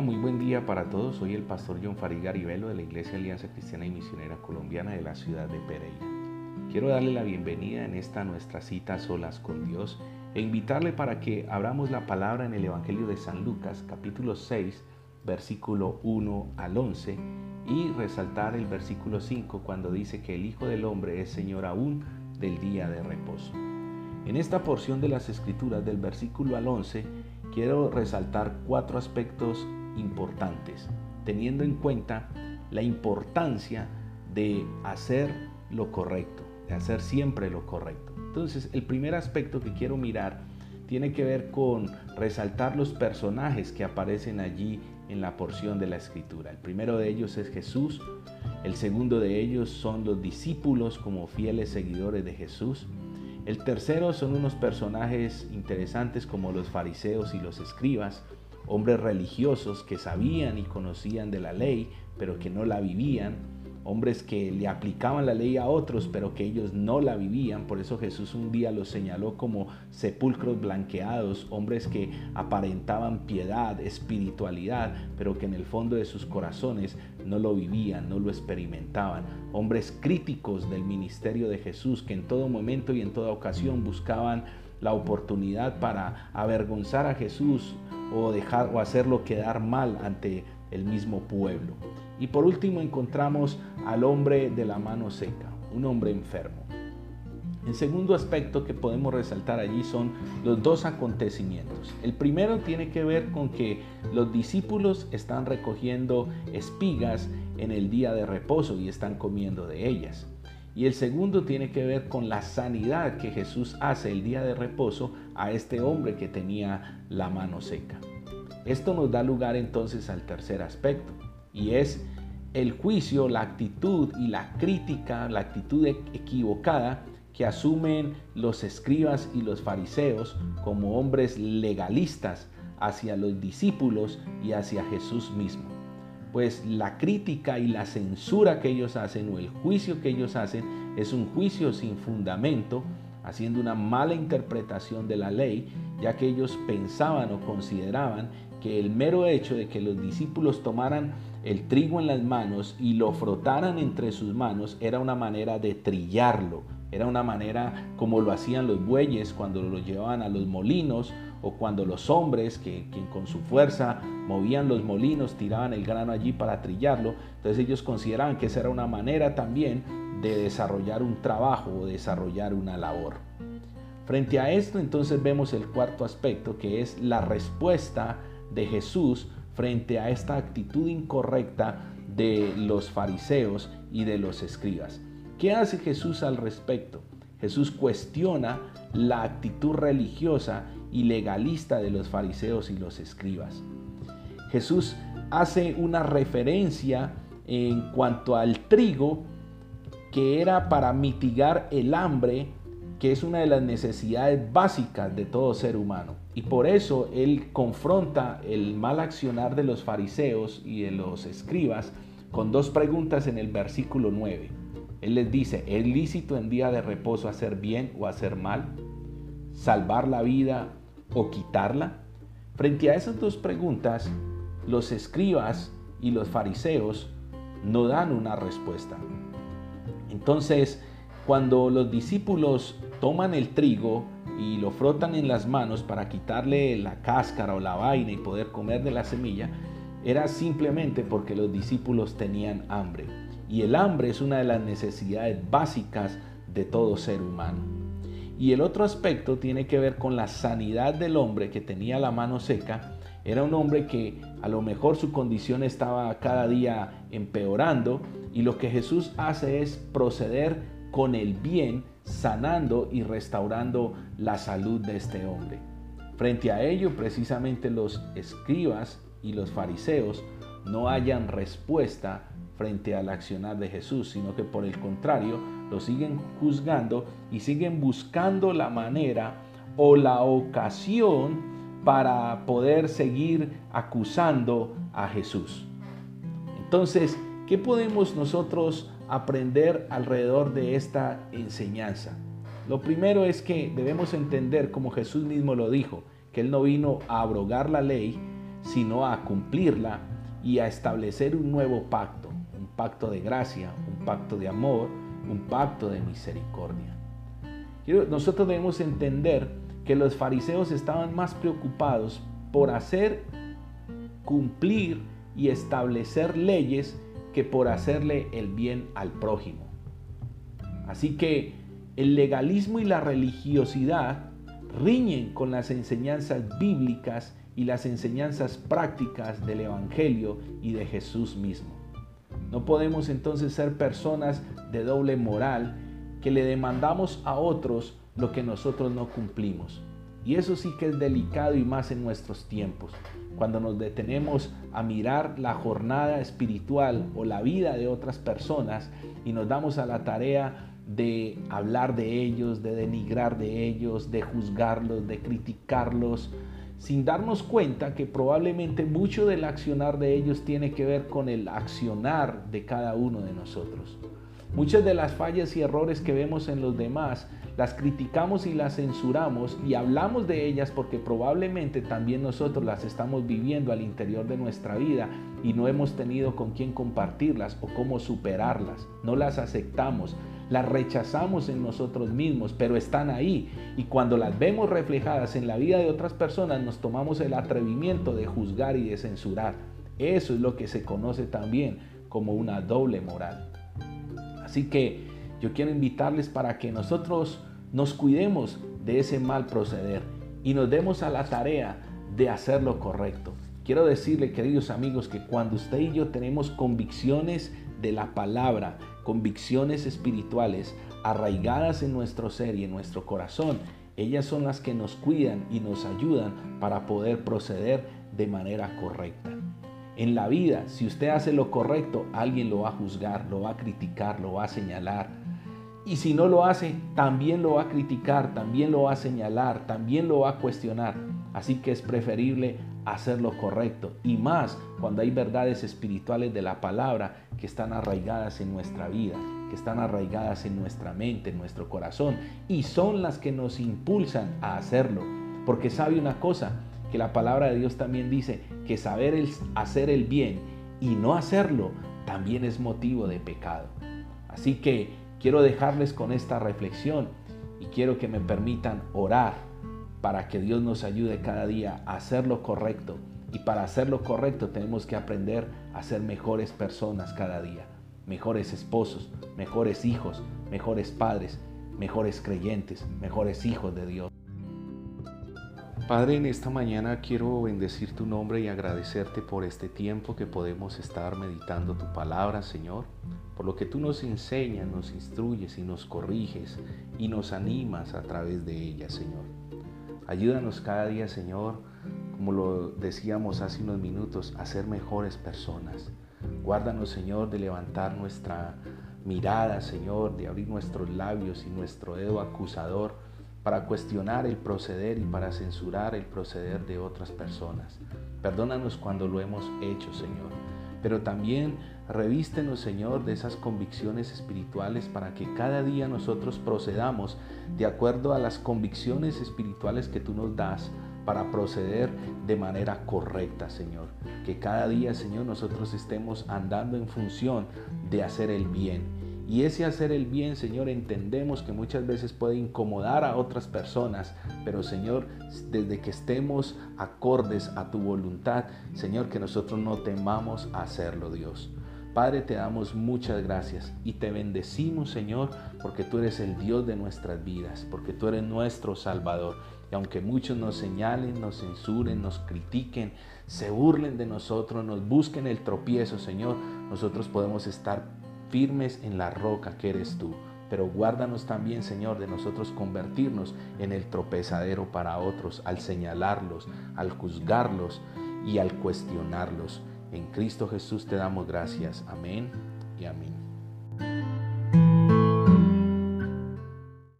Muy buen día para todos. Soy el pastor John Fariga Rivelo de la Iglesia Alianza Cristiana y Misionera Colombiana de la ciudad de Pereira. Quiero darle la bienvenida en esta nuestra cita solas con Dios e invitarle para que abramos la palabra en el Evangelio de San Lucas, capítulo 6, versículo 1 al 11, y resaltar el versículo 5 cuando dice que el Hijo del Hombre es Señor aún del día de reposo. En esta porción de las Escrituras, del versículo al 11, quiero resaltar cuatro aspectos importantes, teniendo en cuenta la importancia de hacer lo correcto, de hacer siempre lo correcto. Entonces, el primer aspecto que quiero mirar tiene que ver con resaltar los personajes que aparecen allí en la porción de la escritura. El primero de ellos es Jesús, el segundo de ellos son los discípulos como fieles seguidores de Jesús, el tercero son unos personajes interesantes como los fariseos y los escribas, hombres religiosos que sabían y conocían de la ley, pero que no la vivían, hombres que le aplicaban la ley a otros, pero que ellos no la vivían. Por eso Jesús un día los señaló como sepulcros blanqueados, hombres que aparentaban piedad, espiritualidad, pero que en el fondo de sus corazones no lo vivían, no lo experimentaban. Hombres críticos del ministerio de Jesús, que en todo momento y en toda ocasión buscaban la oportunidad para avergonzar a Jesús o dejar o hacerlo quedar mal ante el mismo pueblo. Y por último encontramos al hombre de la mano seca, un hombre enfermo. El segundo aspecto que podemos resaltar allí son los dos acontecimientos. El primero tiene que ver con que los discípulos están recogiendo espigas en el día de reposo y están comiendo de ellas. Y el segundo tiene que ver con la sanidad que Jesús hace el día de reposo a este hombre que tenía la mano seca. Esto nos da lugar entonces al tercer aspecto y es el juicio, la actitud y la crítica, la actitud e-, equivocada que asumen los escribas y los fariseos como hombres legalistas hacia los discípulos y hacia Jesús mismo. Pues la crítica y la censura que ellos hacen o el juicio que ellos hacen es un juicio sin fundamento, haciendo una mala interpretación de la ley, ya que ellos pensaban o consideraban que el mero hecho de que los discípulos tomaran el trigo en las manos y lo frotaran entre sus manos era una manera de trillarlo, era una manera como lo hacían los bueyes cuando lo llevaban a los molinos o cuando los hombres que, con su fuerza movían los molinos tiraban el grano allí para trillarlo. Entonces ellos consideraban que esa era una manera también de desarrollar un trabajo o desarrollar una labor. Frente a esto entonces vemos el cuarto aspecto que es la respuesta de Jesús frente a esta actitud incorrecta de los fariseos y de los escribas. ¿Qué hace Jesús al respecto? Jesús cuestiona la actitud religiosa y legalista de los fariseos y los escribas. Jesús hace una referencia en cuanto al trigo que era para mitigar el hambre que es una de las necesidades básicas de todo ser humano. Y por eso él confronta el mal accionar de los fariseos y de los escribas con dos preguntas en el versículo 9. Él les dice, ¿es lícito en día de reposo hacer bien o hacer mal? ¿Salvar la vida o quitarla? Frente a esas dos preguntas, los escribas y los fariseos no dan una respuesta. Entonces, cuando los discípulos toman el trigo y lo frotan en las manos para quitarle la cáscara o la vaina y poder comer de la semilla, era simplemente porque los discípulos tenían hambre. Y el hambre es una de las necesidades básicas de todo ser humano. Y el otro aspecto tiene que ver con la sanidad del hombre que tenía la mano seca. Era un hombre que a lo mejor su condición estaba cada día empeorando y lo que Jesús hace es proceder con el bien sanando y restaurando la salud de este hombre. Frente a ello, precisamente los escribas y los fariseos no hayan respuesta frente al accionar de Jesús, sino que por el contrario lo siguen juzgando y siguen buscando la manera o la ocasión para poder seguir acusando a Jesús. Entonces, ¿qué podemos nosotros aprender alrededor de esta enseñanza? Lo primero es que debemos entender, como Jesús mismo lo dijo, que Él no vino a abrogar la ley, sino a cumplirla y a establecer un nuevo pacto, pacto de gracia, un pacto de amor, un pacto de misericordia. Nosotros debemos entender que los fariseos estaban más preocupados por hacer cumplir y establecer leyes que por hacerle el bien al prójimo. Así que el legalismo y la religiosidad riñen con las enseñanzas bíblicas y las enseñanzas prácticas del Evangelio y de Jesús mismo. No podemos entonces ser personas de doble moral que le demandamos a otros lo que nosotros no cumplimos. Y eso sí que es delicado y más en nuestros tiempos, cuando nos detenemos a mirar la jornada espiritual o la vida de otras personas y nos damos a la tarea de hablar de ellos, de denigrar de ellos, de juzgarlos, de criticarlos, sin darnos cuenta que probablemente mucho del accionar de ellos tiene que ver con el accionar de cada uno de nosotros. Muchas de las fallas y errores que vemos en los demás las criticamos y las censuramos y hablamos de ellas porque probablemente también nosotros las estamos viviendo al interior de nuestra vida y no hemos tenido con quién compartirlas o cómo superarlas. No las aceptamos, las rechazamos en nosotros mismos, pero están ahí y cuando las vemos reflejadas en la vida de otras personas nos tomamos el atrevimiento de juzgar y de censurar. Eso es lo que se conoce también como una doble moral. Así que yo quiero invitarles para que nosotros nos cuidemos de ese mal proceder y nos demos a la tarea de hacer lo correcto. Quiero decirle, queridos amigos, que cuando usted y yo tenemos convicciones de la palabra, convicciones espirituales arraigadas en nuestro ser y en nuestro corazón, ellas son las que nos cuidan y nos ayudan para poder proceder de manera correcta. En la vida, si usted hace lo correcto, alguien lo va a juzgar, lo va a criticar, lo va a señalar, y si no lo hace, también lo va a criticar, también lo va a señalar, también lo va a cuestionar. Así que es preferible hacer lo correcto. Y más cuando hay verdades espirituales de la palabra que están arraigadas en nuestra vida, que están arraigadas en nuestra mente, en nuestro corazón. Y son las que nos impulsan a hacerlo. Porque sabe una cosa, que la palabra de Dios también dice que saber hacer el bien y no hacerlo también es motivo de pecado. Así que Quiero dejarles con esta reflexión y quiero que me permitan orar para que Dios nos ayude cada día a hacer lo correcto. Y para hacer lo correcto tenemos que aprender a ser mejores personas cada día, mejores esposos, mejores hijos, mejores padres, mejores creyentes, mejores hijos de Dios. Padre, en esta mañana quiero bendecir tu nombre y agradecerte por este tiempo que podemos estar meditando tu palabra, Señor por lo que tú nos enseñas, nos instruyes y nos corriges y nos animas a través de ella, Señor. Ayúdanos cada día, Señor, como lo decíamos hace unos minutos, a ser mejores personas. Guárdanos, Señor, de levantar nuestra mirada, Señor, de abrir nuestros labios y nuestro dedo acusador para cuestionar el proceder y para censurar el proceder de otras personas. Perdónanos cuando lo hemos hecho, Señor pero también revístenos, Señor, de esas convicciones espirituales para que cada día nosotros procedamos de acuerdo a las convicciones espirituales que tú nos das para proceder de manera correcta, Señor. Que cada día, Señor, nosotros estemos andando en función de hacer el bien y ese hacer el bien, Señor, entendemos que muchas veces puede incomodar a otras personas, pero Señor, desde que estemos acordes a tu voluntad, Señor, que nosotros no temamos hacerlo, Dios. Padre, te damos muchas gracias y te bendecimos, Señor, porque tú eres el Dios de nuestras vidas, porque tú eres nuestro Salvador. Y aunque muchos nos señalen, nos censuren, nos critiquen, se burlen de nosotros, nos busquen el tropiezo, Señor, nosotros podemos estar firmes en la roca que eres tú. Pero guárdanos también, Señor, de nosotros convertirnos en el tropezadero para otros, al señalarlos, al juzgarlos y al cuestionarlos. En Cristo Jesús te damos gracias. Amén y amén.